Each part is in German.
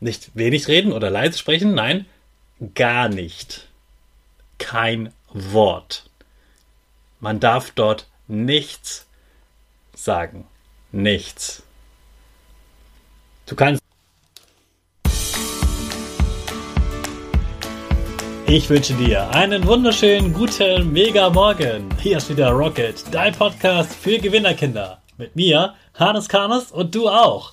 Nicht wenig reden oder leise sprechen, nein, gar nicht. Kein Wort. Man darf dort nichts sagen. Nichts. Du kannst. Ich wünsche dir einen wunderschönen guten Mega Morgen. Hier ist wieder Rocket, dein Podcast für Gewinnerkinder. Mit mir, Hannes Karnes und du auch.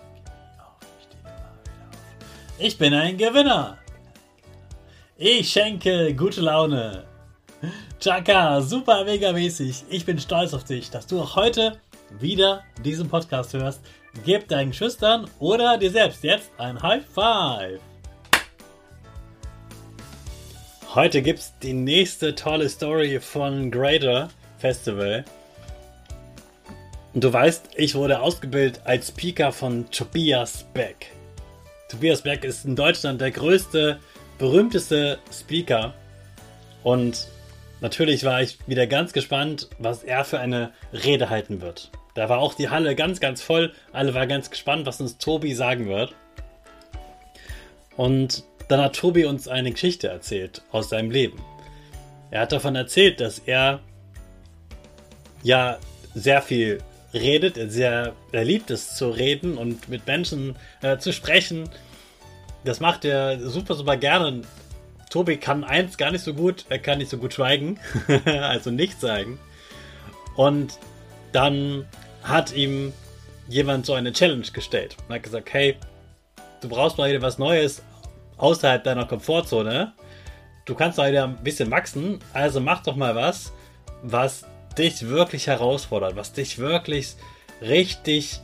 Ich bin ein Gewinner. Ich schenke gute Laune. Chaka, super mega mäßig. Ich bin stolz auf dich, dass du auch heute wieder diesen Podcast hörst. Gib deinen Schüchtern oder dir selbst jetzt ein High Five. Heute gibt's die nächste tolle Story von Grader Festival. Du weißt, ich wurde ausgebildet als Speaker von Tobias Beck. Tobias Beck ist in Deutschland der größte, berühmteste Speaker. Und Natürlich war ich wieder ganz gespannt, was er für eine Rede halten wird. Da war auch die Halle ganz, ganz voll. Alle waren ganz gespannt, was uns Tobi sagen wird. Und dann hat Tobi uns eine Geschichte erzählt aus seinem Leben. Er hat davon erzählt, dass er ja sehr viel redet, er sehr er liebt es zu reden und mit Menschen äh, zu sprechen. Das macht er super, super gerne. Tobi kann eins gar nicht so gut, er kann nicht so gut schweigen, also nichts sagen. Und dann hat ihm jemand so eine Challenge gestellt und hat gesagt, hey, du brauchst mal wieder was Neues außerhalb deiner Komfortzone. Du kannst mal wieder ein bisschen wachsen, also mach doch mal was, was dich wirklich herausfordert, was dich wirklich richtig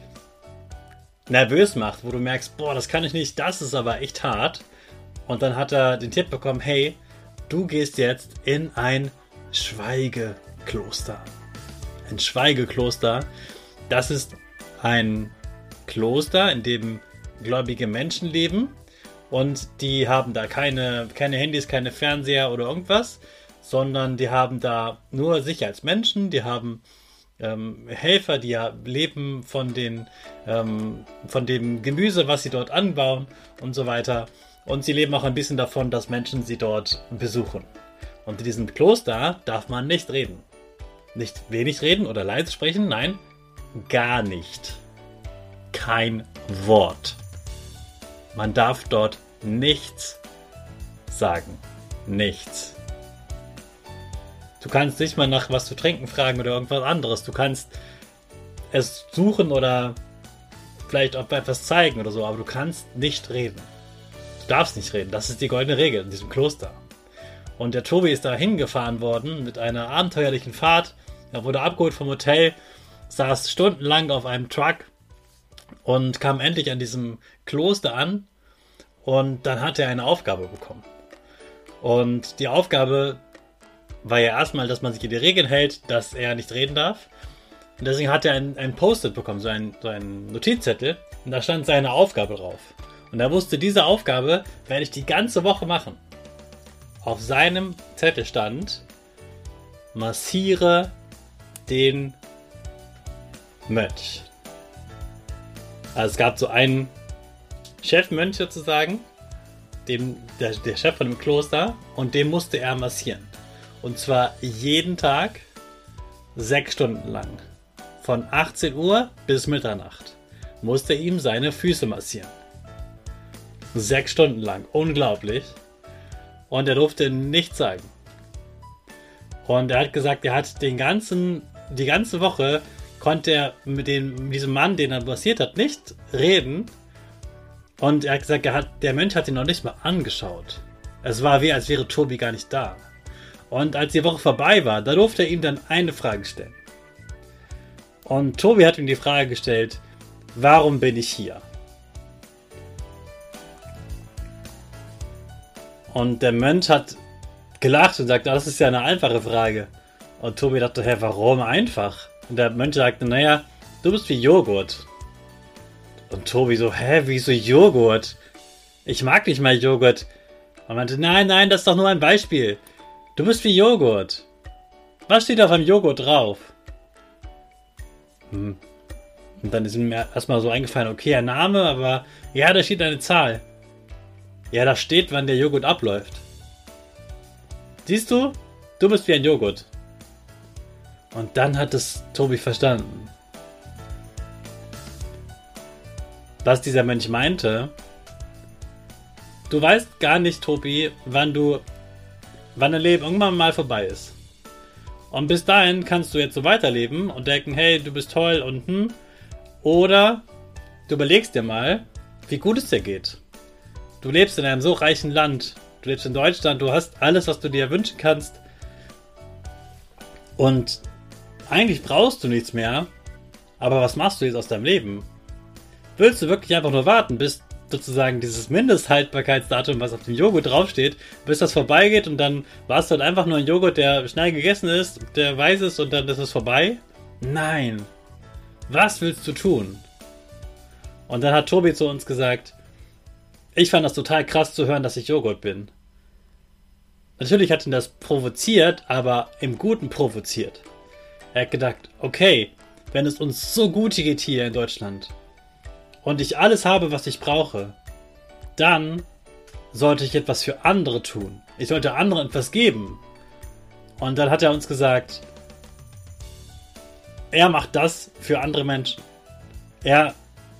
nervös macht, wo du merkst, boah, das kann ich nicht, das ist aber echt hart. Und dann hat er den Tipp bekommen, hey, du gehst jetzt in ein Schweigekloster. Ein Schweigekloster, das ist ein Kloster, in dem gläubige Menschen leben und die haben da keine, keine Handys, keine Fernseher oder irgendwas, sondern die haben da nur sich als Menschen, die haben ähm, Helfer, die ja leben von, den, ähm, von dem Gemüse, was sie dort anbauen und so weiter. Und sie leben auch ein bisschen davon, dass Menschen sie dort besuchen. Und in diesem Kloster darf man nicht reden. Nicht wenig reden oder leise sprechen, nein, gar nicht. Kein Wort. Man darf dort nichts sagen. Nichts. Du kannst nicht mal nach was zu trinken fragen oder irgendwas anderes. Du kannst es suchen oder vielleicht auch etwas zeigen oder so, aber du kannst nicht reden darfst nicht reden. Das ist die goldene Regel in diesem Kloster. Und der Tobi ist da hingefahren worden mit einer abenteuerlichen Fahrt. Er wurde abgeholt vom Hotel, saß stundenlang auf einem Truck und kam endlich an diesem Kloster an. Und dann hat er eine Aufgabe bekommen. Und die Aufgabe war ja erstmal, dass man sich in die Regeln hält, dass er nicht reden darf. Und deswegen hat er ein, ein Post-it bekommen, so ein, so Notizzettel. Und da stand seine Aufgabe drauf. Und er wusste, diese Aufgabe werde ich die ganze Woche machen. Auf seinem Zettel stand, massiere den Mönch. Also es gab so einen Chefmönch sozusagen, dem, der, der Chef von dem Kloster, und den musste er massieren. Und zwar jeden Tag sechs Stunden lang. Von 18 Uhr bis Mitternacht musste ihm seine Füße massieren. Sechs Stunden lang. Unglaublich. Und er durfte nichts sagen. Und er hat gesagt, er hat den ganzen, die ganze Woche konnte er mit, dem, diesem Mann, den er massiert hat, nicht reden. Und er hat gesagt, er hat, der Mensch hat ihn noch nicht mal angeschaut. Es war wie, als wäre Tobi gar nicht da. Und als die Woche vorbei war, da durfte er ihm dann eine Frage stellen. Und Tobi hat ihm die Frage gestellt, warum bin ich hier? Und der Mönch hat gelacht und sagt, das ist ja eine einfache Frage. Und Tobi dachte, hä, warum einfach? Und der Mönch sagte, naja, du bist wie Joghurt. Und Tobi so, hä, wieso Joghurt? Ich mag nicht mal Joghurt. Und meinte, nein, nein, das ist doch nur ein Beispiel. Du bist wie Joghurt. Was steht auf einem Joghurt drauf? Hm. Und dann ist mir erstmal so eingefallen, okay, ein Name, aber ja, da steht eine Zahl. Ja, da steht, wann der Joghurt abläuft. Siehst du? Du bist wie ein Joghurt. Und dann hat es Tobi verstanden. Was dieser Mensch meinte, du weißt gar nicht, Tobi, wann du, wann dein Leben irgendwann mal vorbei ist. Und bis dahin kannst du jetzt so weiterleben und denken, hey, du bist toll und hm. Oder du überlegst dir mal, wie gut es dir geht. Du lebst in einem so reichen Land. Du lebst in Deutschland, du hast alles, was du dir wünschen kannst. Und eigentlich brauchst du nichts mehr. Aber was machst du jetzt aus deinem Leben? Willst du wirklich einfach nur warten, bis sozusagen dieses Mindesthaltbarkeitsdatum, was auf dem Joghurt draufsteht, bis das vorbeigeht und dann warst du halt einfach nur ein Joghurt, der schnell gegessen ist, der weiß ist und dann ist es vorbei? Nein. Was willst du tun? Und dann hat Tobi zu uns gesagt, ich fand das total krass zu hören, dass ich Joghurt bin. Natürlich hat ihn das provoziert, aber im Guten provoziert. Er hat gedacht, okay, wenn es uns so gut geht hier in Deutschland und ich alles habe, was ich brauche, dann sollte ich etwas für andere tun. Ich sollte anderen etwas geben. Und dann hat er uns gesagt, er macht das für andere Menschen. Er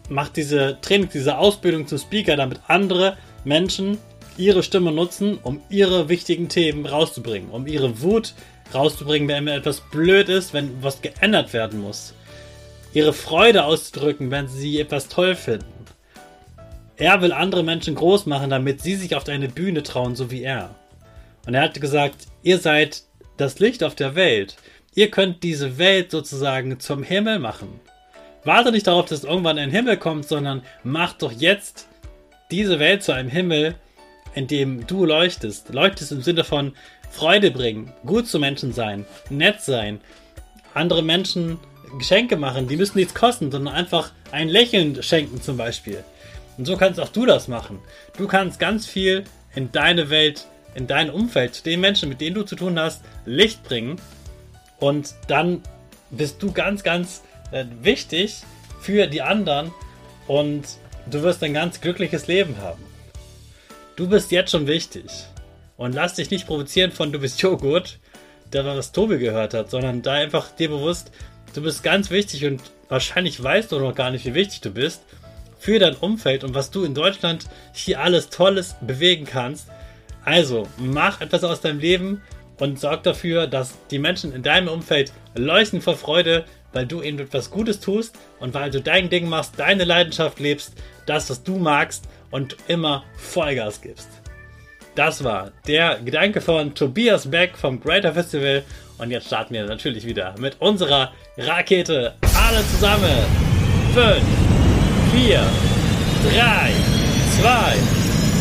macht diese Training, diese Ausbildung zum Speaker, damit andere Menschen ihre Stimme nutzen, um ihre wichtigen Themen rauszubringen, um ihre Wut rauszubringen, wenn etwas blöd ist, wenn was geändert werden muss. Ihre Freude auszudrücken, wenn sie etwas toll finden. Er will andere Menschen groß machen, damit sie sich auf eine Bühne trauen, so wie er. Und er hat gesagt, ihr seid das Licht auf der Welt. Ihr könnt diese Welt sozusagen zum Himmel machen. Warte nicht darauf, dass irgendwann ein Himmel kommt, sondern mach doch jetzt diese Welt zu einem Himmel, in dem du leuchtest. Leuchtest im Sinne von Freude bringen, gut zu Menschen sein, nett sein, andere Menschen Geschenke machen, die müssen nichts kosten, sondern einfach ein Lächeln schenken zum Beispiel. Und so kannst auch du das machen. Du kannst ganz viel in deine Welt, in dein Umfeld, zu den Menschen, mit denen du zu tun hast, Licht bringen und dann bist du ganz, ganz äh, wichtig für die anderen und du wirst ein ganz glückliches Leben haben. Du bist jetzt schon wichtig. Und lass dich nicht provozieren von du bist Joghurt, der was Tobi gehört hat, sondern da einfach dir bewusst, du bist ganz wichtig und wahrscheinlich weißt du noch gar nicht, wie wichtig du bist für dein Umfeld und was du in Deutschland hier alles Tolles bewegen kannst. Also mach etwas aus deinem Leben und sorg dafür, dass die Menschen in deinem Umfeld leuchten vor Freude, weil du ihnen etwas Gutes tust und weil du dein Ding machst, deine Leidenschaft lebst, das, was du magst und immer Vollgas gibst. Das war der Gedanke von Tobias Beck vom Greater Festival. Und jetzt starten wir natürlich wieder mit unserer Rakete. Alle zusammen. 5, 4, 3, 2,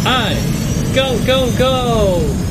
1. Go, go, go!